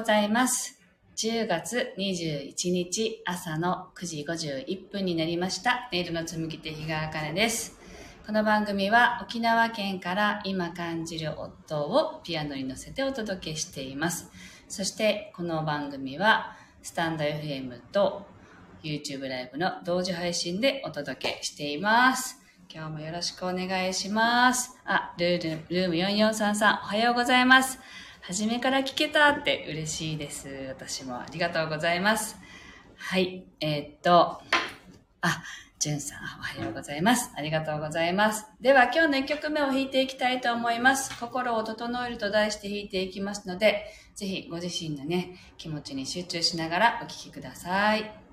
ございます。10月21日朝の9時51分になりました。ネイルの紡ぎ手日川茜です。この番組は沖縄県から今感じる夫をピアノに乗せてお届けしています。そしてこの番組はスタンド FM と YouTube ライブの同時配信でお届けしています。今日もよろしくお願いします。あ、ルール、ルーム4433おはようございます。初めから聞けたって嬉しいです。私もありがとうございます。はい。えー、っと、あ、じゅんさん、おはようございます。ありがとうございます。では、今日の1曲目を弾いていきたいと思います。心を整えると題して弾いていきますので、ぜひご自身のね、気持ちに集中しながらお聴きください。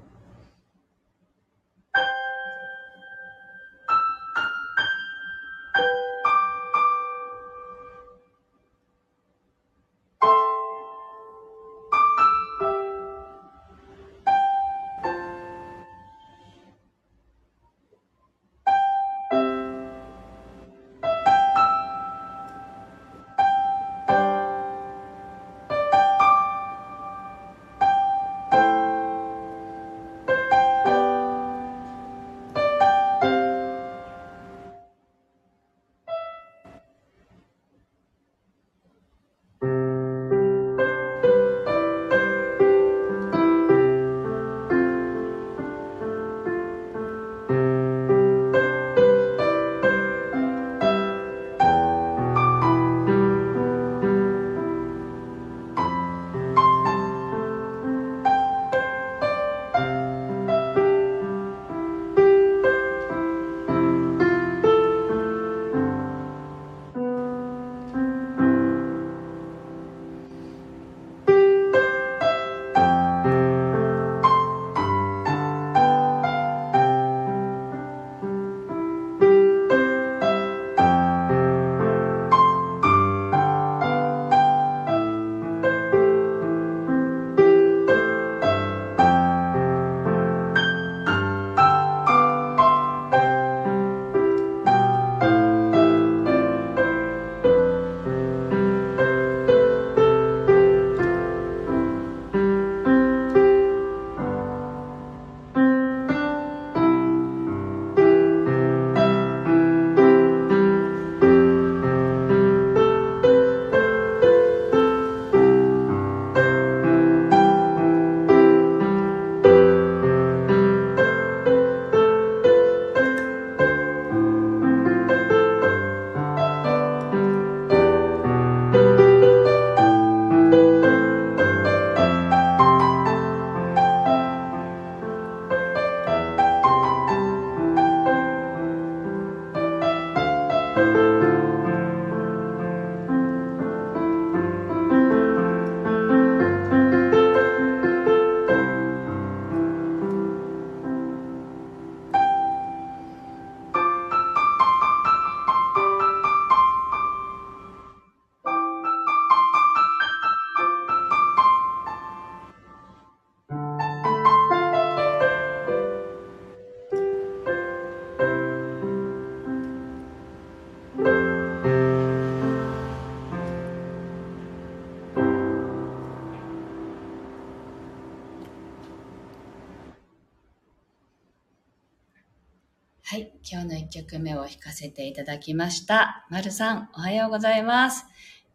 今日の1曲目を弾かせていただきました。まるさん、おはようございます。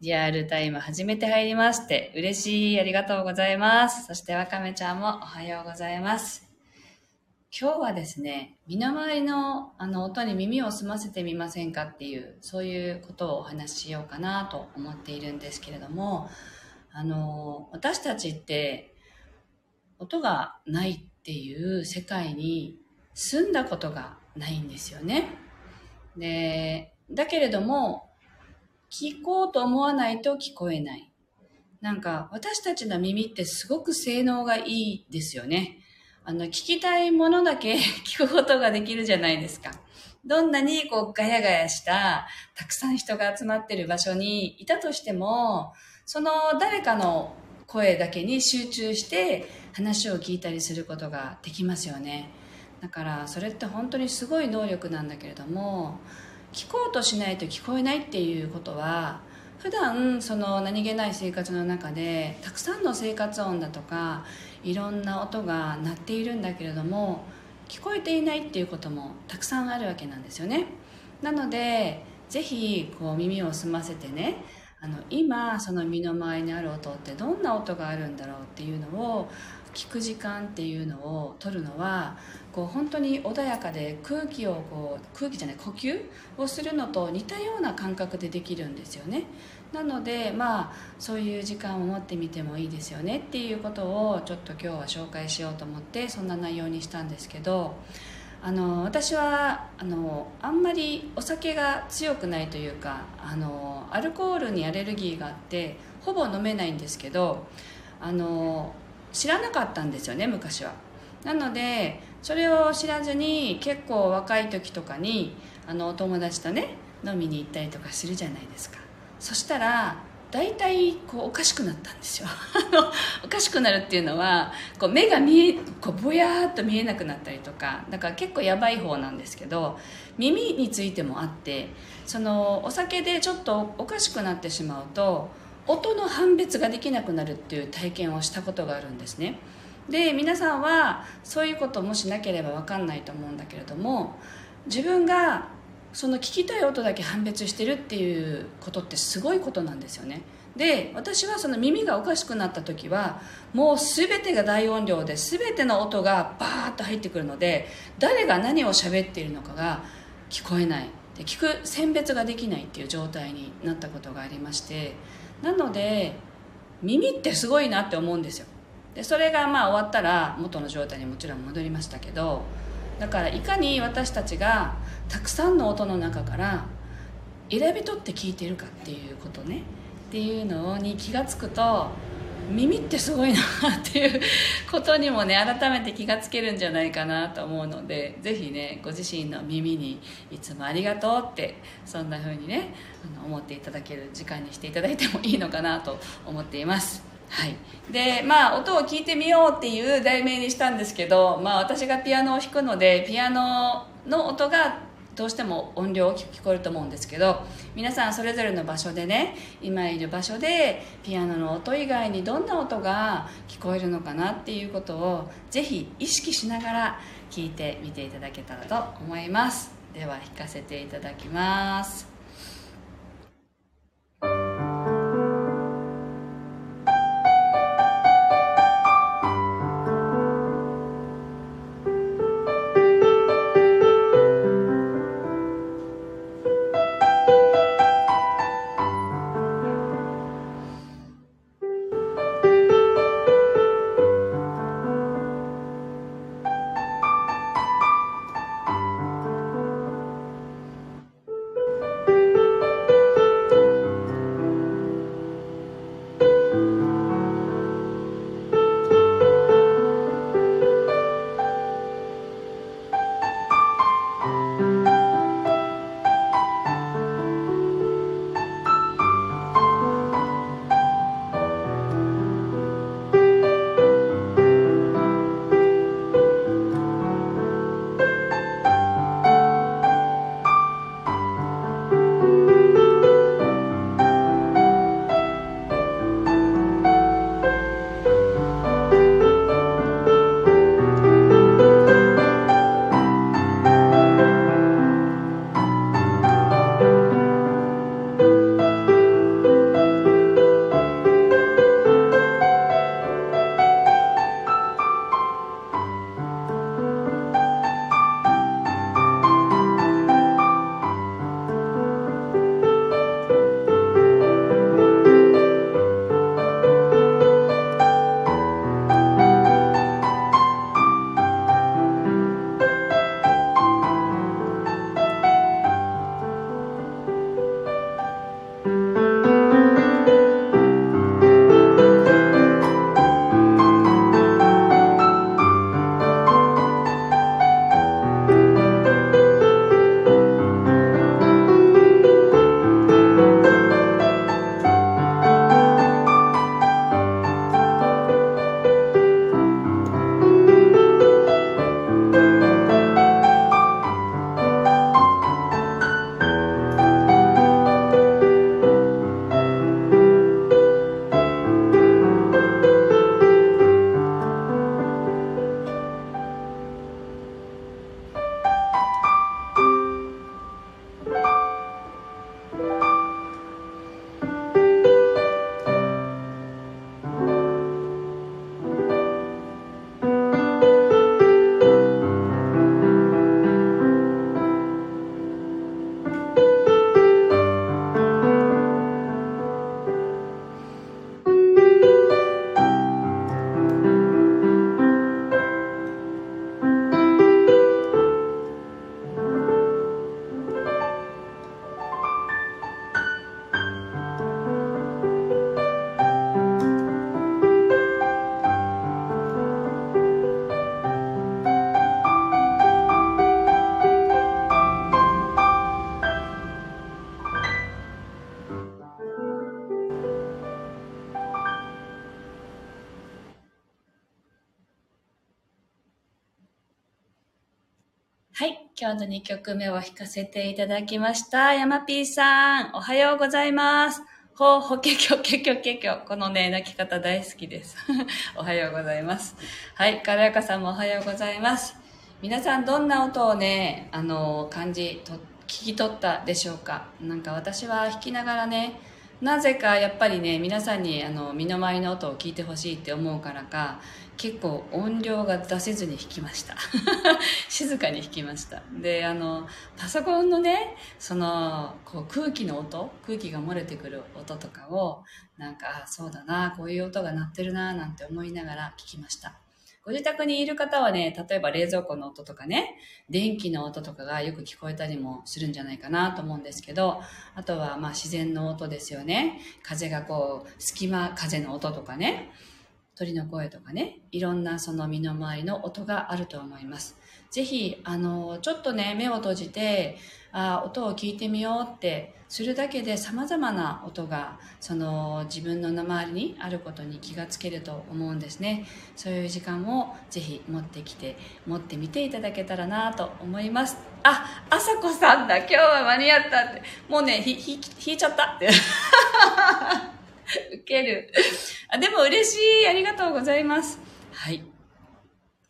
リアルタイム初めて入りまして、嬉しい。ありがとうございます。そしてわかめちゃんもおはようございます。今日はですね、身の回りのあの音に耳を澄ませてみませんかっていう、そういうことをお話ししようかなと思っているんですけれども、あの、私たちって音がないっていう世界に住んだことがないんですよね。で、だけれども、聞こうと思わないと聞こえない。なんか、私たちの耳ってすごく性能がいいですよね。あの、聞きたいものだけ 聞くことができるじゃないですか。どんなにこうガヤガヤしたたくさん人が集まってる場所にいたとしても、その誰かの声だけに集中して話を聞いたりすることができますよね。だからそれって本当にすごい能力なんだけれども聞こうとしないと聞こえないっていうことは普段その何気ない生活の中でたくさんの生活音だとかいろんな音が鳴っているんだけれども聞こえていないっていうこともたくさんあるわけなんですよね。なのでぜひこう耳を澄ませてねあの今その身の回りにある音ってどんな音があるんだろうっていうのを聞く時間っていうのを取るのはこう本当に穏やかで空気をこう空気じゃない呼吸をするのと似たような感覚でできるんですよね。なのでまあそういう時間を持ってみてもいいですよねっていうことをちょっと今日は紹介しようと思ってそんな内容にしたんですけどあの私はあのあんまりお酒が強くないというかあのアルコールにアレルギーがあってほぼ飲めないんですけどあの知らなかったんですよね昔は。なのでそれを知らずに結構若い時とかにあのお友達とね飲みに行ったりとかするじゃないですか。そしたら大体こうおかしくなったんですよ。おかしくなるっていうのはこう目が見えこうぼやーっと見えなくなったりとかだから結構やばい方なんですけど耳についてもあってそのお酒でちょっとおかしくなってしまうと音の判別ができなくなるっていう体験をしたことがあるんですね。で皆さんはそういうこともしなければ分かんないと思うんだけれども自分がその聞きたい音だけ判別してるっていうことってすごいことなんですよね。で私はその耳がおかしくなった時はもう全てが大音量で全ての音がバーッと入ってくるので誰が何を喋っているのかが聞こえない。で聞く選別ができないっていう状態になったことがありましてなので耳ってすごいなって思うんですよ。でそれがまあ終わったら元の状態にもちろん戻りましたけどだからいかに私たちがたくさんの音の中から選び取って聞いてるかっていうことね。っていうのに気が付くと耳ってすごいなっていうことにもね改めて気がつけるんじゃないかなと思うのでぜひねご自身の耳にいつもありがとうってそんな風にねあの思っていただける時間にしていただいてもいいのかなと思っています。はい。でまあ音を聞いてみようっていう題名にしたんですけど、まあ、私がピアノを弾くのでピアノの音がどうしても音量大きく聞こえると思うんですけど皆さんそれぞれの場所でね今いる場所でピアノの音以外にどんな音が聞こえるのかなっていうことをぜひ意識しながら聞いてみていただけたらと思います。では弾かせていただきます。Bye. 今日の2曲目を弾かせていただきました。山 P さん、おはようございます。ほうほけきょけきょけきょ。このね、泣き方大好きです。おはようございます。はい、軽やかさんもおはようございます。皆さんどんな音をね、あの、感じ、と、聞き取ったでしょうか？なんか私は弾きながらね、なぜかやっぱりね皆さんにあの身の回りの音を聞いてほしいって思うからか結構音量が出せずに弾きました。静かに弾きました。であのパソコンのねそのこう空気の音空気が漏れてくる音とかをなんかそうだなこういう音が鳴ってるななんて思いながら聞きました。ご自宅にいる方はね、例えば冷蔵庫の音とかね、電気の音とかがよく聞こえたりもするんじゃないかなと思うんですけど、あとはまあ自然の音ですよね。風がこう、隙間風の音とかね、鳥の声とかね、いろんなその身の回りの音があると思います。ぜひ、あの、ちょっとね、目を閉じて、あ音を聞いてみようってするだけで様々な音がその自分の周りにあることに気がつけると思うんですね。そういう時間をぜひ持ってきて持ってみていただけたらなと思います。ああさこさんだ。今日は間に合ったって。もうねひひ引いちゃったって。ケる あでも嬉しいありがとうございますはい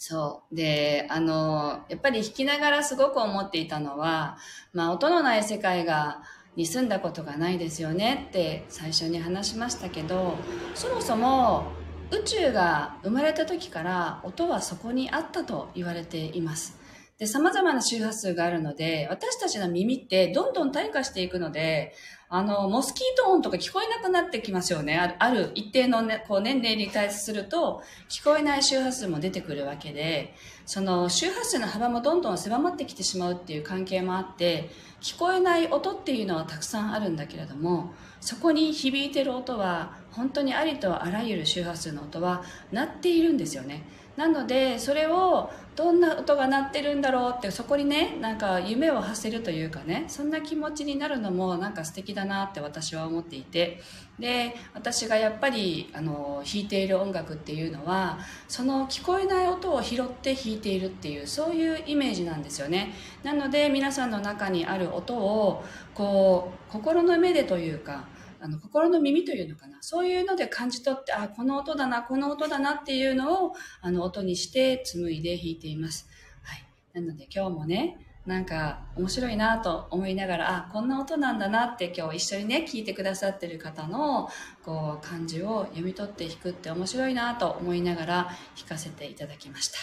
そう。で、あの、やっぱり弾きながらすごく思っていたのは、まあ、音のない世界が、に住んだことがないですよねって最初に話しましたけど、そもそも宇宙が生まれた時から音はそこにあったと言われています。で、様々な周波数があるので、私たちの耳ってどんどん退化していくので、あの、モスキート音とか聞こえなくなってきますよね。あるある一定の、ね、こう年齢に対すると、聞こえない周波数も出てくるわけで、その周波数の幅もどんどん狭まってきてしまうっていう関係もあって、聞こえない音っていうのはたくさんあるんだけれども、そこに響いてる音は、本当にありとあらゆる周波数の音は鳴っているんですよね。なのでそれをどんな音が鳴ってるんだろうってそこにねなんか夢を馳せるというかねそんな気持ちになるのもなんか素敵だなって私は思っていて。で私がやっぱりあの弾いている音楽っていうのはその聞こえない音を拾って弾いているっていうそういうイメージなんですよね。なので皆さんの中にある音をこう心の目でというかあの心の耳というのかな。そういうので感じ取ってあこの音だなこの音だなっていうのをあの音にして紡いで弾いています、はい、なので今日もねなんか面白いなと思いながらあこんな音なんだなって今日一緒にね聞いてくださってる方のこう感じを読み取って弾くって面白いなと思いながら弾かせていただきました。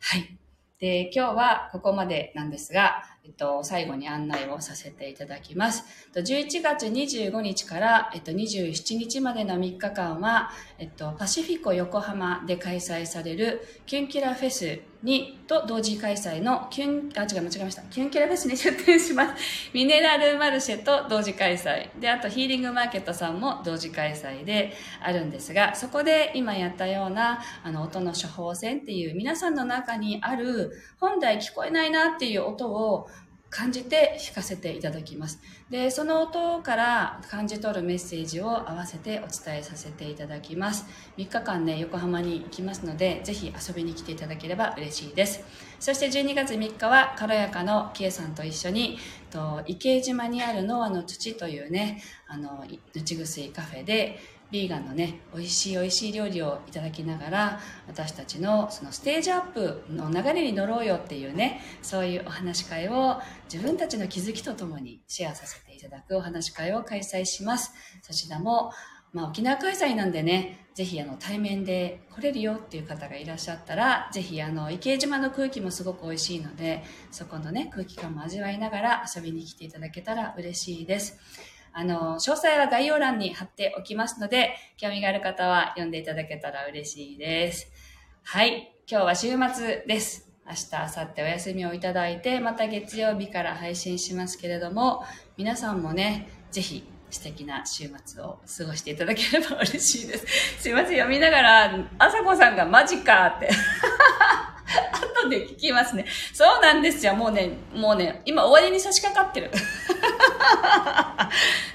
はい。で今日はここまでなんですがえっと、最後に案内をさせていただきます。11月25日から、えっと、27日までの3日間は、えっと、パシフィコ横浜で開催されるキュンキラフェスに、と同時開催のキュン、あ、違う、間違えました。キュンキラフェスに出展します。ミネラルマルシェと同時開催。で、あとヒーリングマーケットさんも同時開催であるんですが、そこで今やったような、あの、音の処方箋っていう皆さんの中にある、本来聞こえないなっていう音を感じて弾かせていただきます。で、その音から感じ取るメッセージを合わせてお伝えさせていただきます。3日間ね、横浜に行きますので、ぜひ遊びに来ていただければ嬉しいです。そして12月3日は、軽やかのキエさんと一緒に、と池島にあるノアの土というね、あの、ぬちぐすいカフェで、ビーガンのね美味しい美味しい料理をいただきながら私たちのそのステージアップの流れに乗ろうよっていうねそういうお話し会を自分たちの気づきとともにシェアさせていただくお話し会を開催しますそちらもまあ、沖縄開催なんでね、ぜひあの対面で来れるよっていう方がいらっしゃったら、ぜひあの池江島の空気もすごく美味しいので、そこのね、空気感も味わいながら遊びに来ていただけたら嬉しいです。あの、詳細は概要欄に貼っておきますので、興味がある方は読んでいただけたら嬉しいです。はい。今日は週末です。明日、明後日お休みをいただいて、また月曜日から配信しますけれども、皆さんもね、ぜひ素敵な週末を過ごしていただければ嬉しいです。すいません、読みながら、あさこさんがマジかってで聞きますね。そうなんですよ。もうね、もうね、今終わりに差し掛かってる。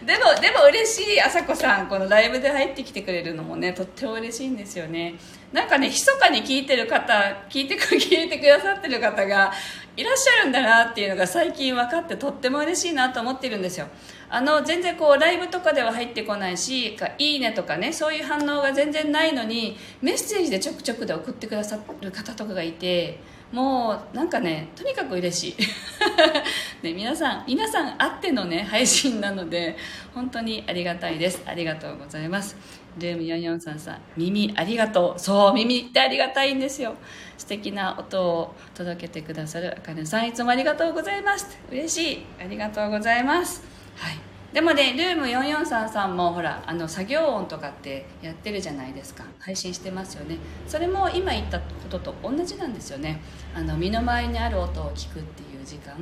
でも、でも嬉しい、あさこさん。このライブで入ってきてくれるのもね、とっても嬉しいんですよね。なんかね、密かに聞いてる方、聞いてく、聞いてくださってる方がいらっしゃるんだなっていうのが最近分かってとっても嬉しいなと思ってるんですよあの全然こうライブとかでは入ってこないし「いいね」とかねそういう反応が全然ないのにメッセージでちょくちょくで送ってくださる方とかがいてもうなんかねとにかく嬉しい。ね皆さん皆さんあってのね配信なので本当にありがたいです。ありがとうございます。ルーム4433さん耳ありがとう。そう耳ってありがたいんですよ。素敵な音を届けてくださるあかねさんいつもありがとうございます。嬉しい。ありがとうございます。はい。でもねルーム4433もほらあの作業音とかってやってるじゃないですか。配信してますよね。それも今言ったことと同じなんですよね。あの身の回りにある音を聞くっていう時間。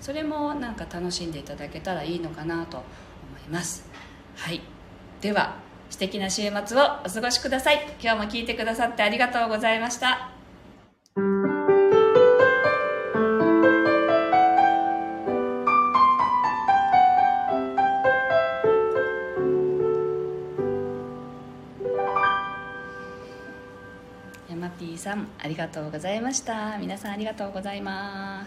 それもなんか楽しんでいただけたらいいのかなと思います。はい。では素敵な週末をお過ごしください。今日も聞いてくださってありがとうございました。ありがとうございました。皆さんありがとうございます。